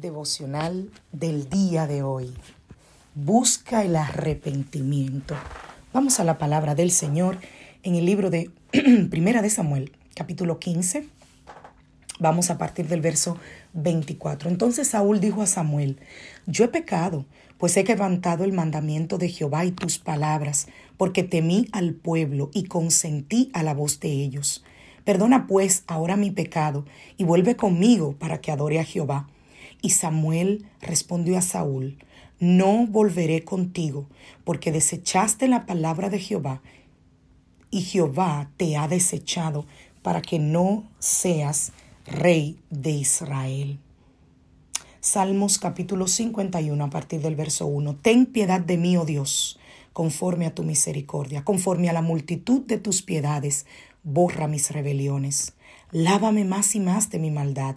Devocional del día de hoy. Busca el arrepentimiento. Vamos a la palabra del Señor en el libro de Primera de Samuel, capítulo 15. Vamos a partir del verso 24. Entonces Saúl dijo a Samuel, yo he pecado, pues he levantado el mandamiento de Jehová y tus palabras, porque temí al pueblo y consentí a la voz de ellos. Perdona pues ahora mi pecado y vuelve conmigo para que adore a Jehová. Y Samuel respondió a Saúl, no volveré contigo, porque desechaste la palabra de Jehová, y Jehová te ha desechado para que no seas Rey de Israel. Salmos capítulo 51 a partir del verso 1. Ten piedad de mí, oh Dios, conforme a tu misericordia, conforme a la multitud de tus piedades, borra mis rebeliones. Lávame más y más de mi maldad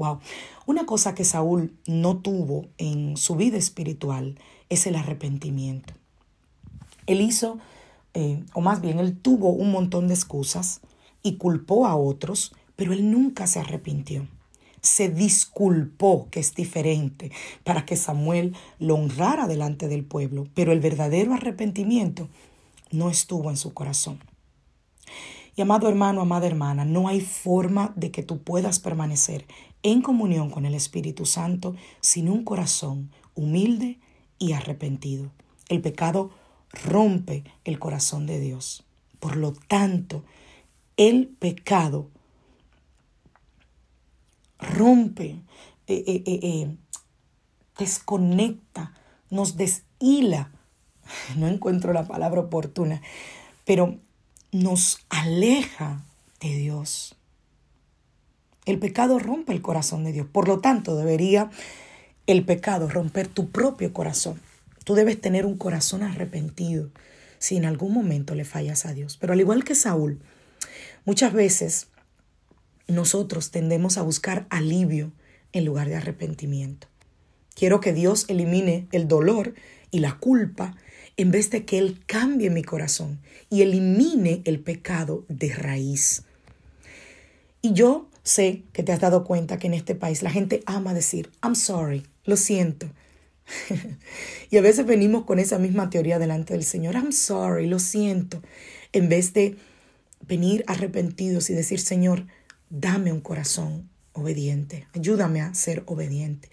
Wow. Una cosa que Saúl no tuvo en su vida espiritual es el arrepentimiento. Él hizo, eh, o más bien, él tuvo un montón de excusas y culpó a otros pero él nunca se arrepintió. Se disculpó, que es diferente, para que Samuel lo honrara delante del pueblo, pero el verdadero arrepentimiento no estuvo en su corazón. Y amado hermano, amada hermana, no hay forma de que tú puedas permanecer en comunión con el Espíritu Santo sin un corazón humilde y arrepentido. El pecado rompe el corazón de Dios. Por lo tanto, el pecado rompe, eh, eh, eh, desconecta, nos deshila. No encuentro la palabra oportuna, pero nos aleja de Dios. El pecado rompe el corazón de Dios. Por lo tanto, debería el pecado romper tu propio corazón. Tú debes tener un corazón arrepentido si en algún momento le fallas a Dios. Pero al igual que Saúl, muchas veces nosotros tendemos a buscar alivio en lugar de arrepentimiento. Quiero que Dios elimine el dolor y la culpa en vez de que Él cambie mi corazón y elimine el pecado de raíz. Y yo sé que te has dado cuenta que en este país la gente ama decir, I'm sorry, lo siento. y a veces venimos con esa misma teoría delante del Señor, I'm sorry, lo siento, en vez de venir arrepentidos y decir, Señor, dame un corazón obediente, ayúdame a ser obediente.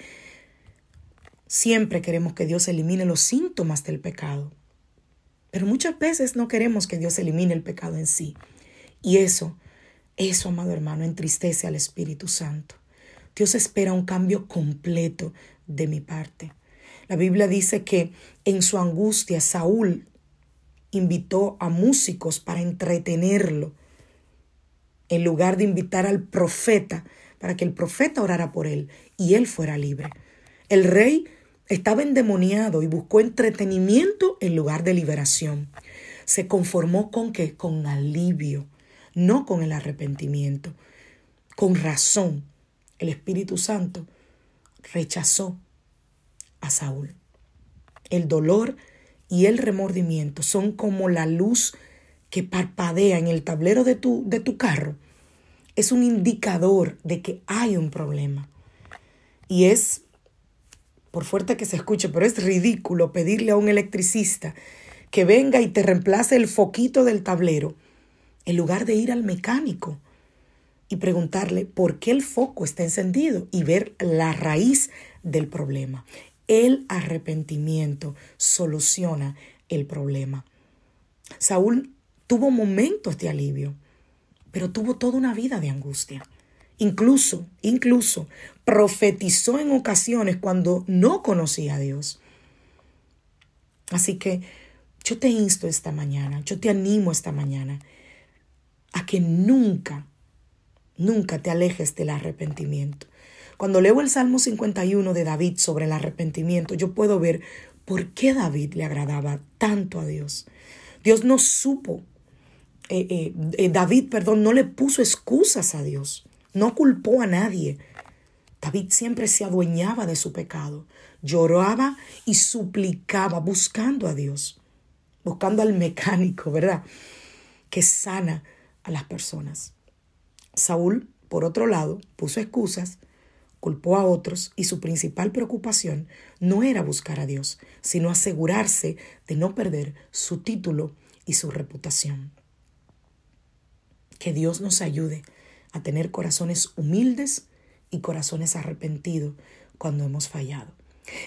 Siempre queremos que Dios elimine los síntomas del pecado, pero muchas veces no queremos que Dios elimine el pecado en sí. Y eso, eso, amado hermano, entristece al Espíritu Santo. Dios espera un cambio completo de mi parte. La Biblia dice que en su angustia Saúl invitó a músicos para entretenerlo en lugar de invitar al profeta para que el profeta orara por él y él fuera libre. El rey estaba endemoniado y buscó entretenimiento en lugar de liberación. Se conformó con qué? Con alivio, no con el arrepentimiento. Con razón, el Espíritu Santo rechazó a Saúl. El dolor y el remordimiento son como la luz que parpadea en el tablero de tu, de tu carro es un indicador de que hay un problema. Y es, por fuerte que se escuche, pero es ridículo pedirle a un electricista que venga y te reemplace el foquito del tablero, en lugar de ir al mecánico y preguntarle por qué el foco está encendido y ver la raíz del problema. El arrepentimiento soluciona el problema. Saúl tuvo momentos de alivio, pero tuvo toda una vida de angustia. Incluso, incluso, profetizó en ocasiones cuando no conocía a Dios. Así que yo te insto esta mañana, yo te animo esta mañana a que nunca, nunca te alejes del arrepentimiento. Cuando leo el Salmo 51 de David sobre el arrepentimiento, yo puedo ver por qué David le agradaba tanto a Dios. Dios no supo, eh, eh, eh, David, perdón, no le puso excusas a Dios, no culpó a nadie. David siempre se adueñaba de su pecado, lloraba y suplicaba buscando a Dios, buscando al mecánico, ¿verdad? Que sana a las personas. Saúl, por otro lado, puso excusas, culpó a otros y su principal preocupación no era buscar a Dios, sino asegurarse de no perder su título y su reputación. Que Dios nos ayude a tener corazones humildes y corazones arrepentidos cuando hemos fallado.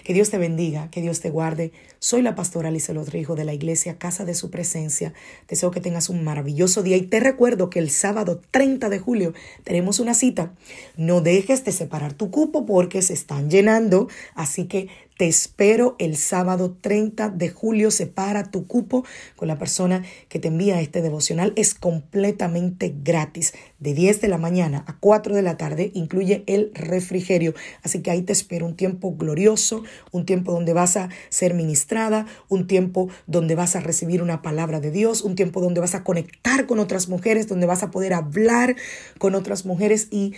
Que Dios te bendiga, que Dios te guarde. Soy la pastora Alice Rodrigo de la iglesia Casa de Su Presencia. Deseo que tengas un maravilloso día y te recuerdo que el sábado 30 de julio tenemos una cita. No dejes de separar tu cupo porque se están llenando, así que te espero el sábado 30 de julio. Separa tu cupo con la persona que te envía este devocional. Es completamente gratis. De 10 de la mañana a 4 de la tarde incluye el refrigerio. Así que ahí te espero un tiempo glorioso, un tiempo donde vas a ser ministrada, un tiempo donde vas a recibir una palabra de Dios, un tiempo donde vas a conectar con otras mujeres, donde vas a poder hablar con otras mujeres y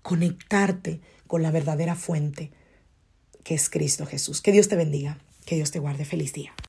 conectarte con la verdadera fuente que es Cristo Jesús. Que Dios te bendiga, que Dios te guarde. Feliz día.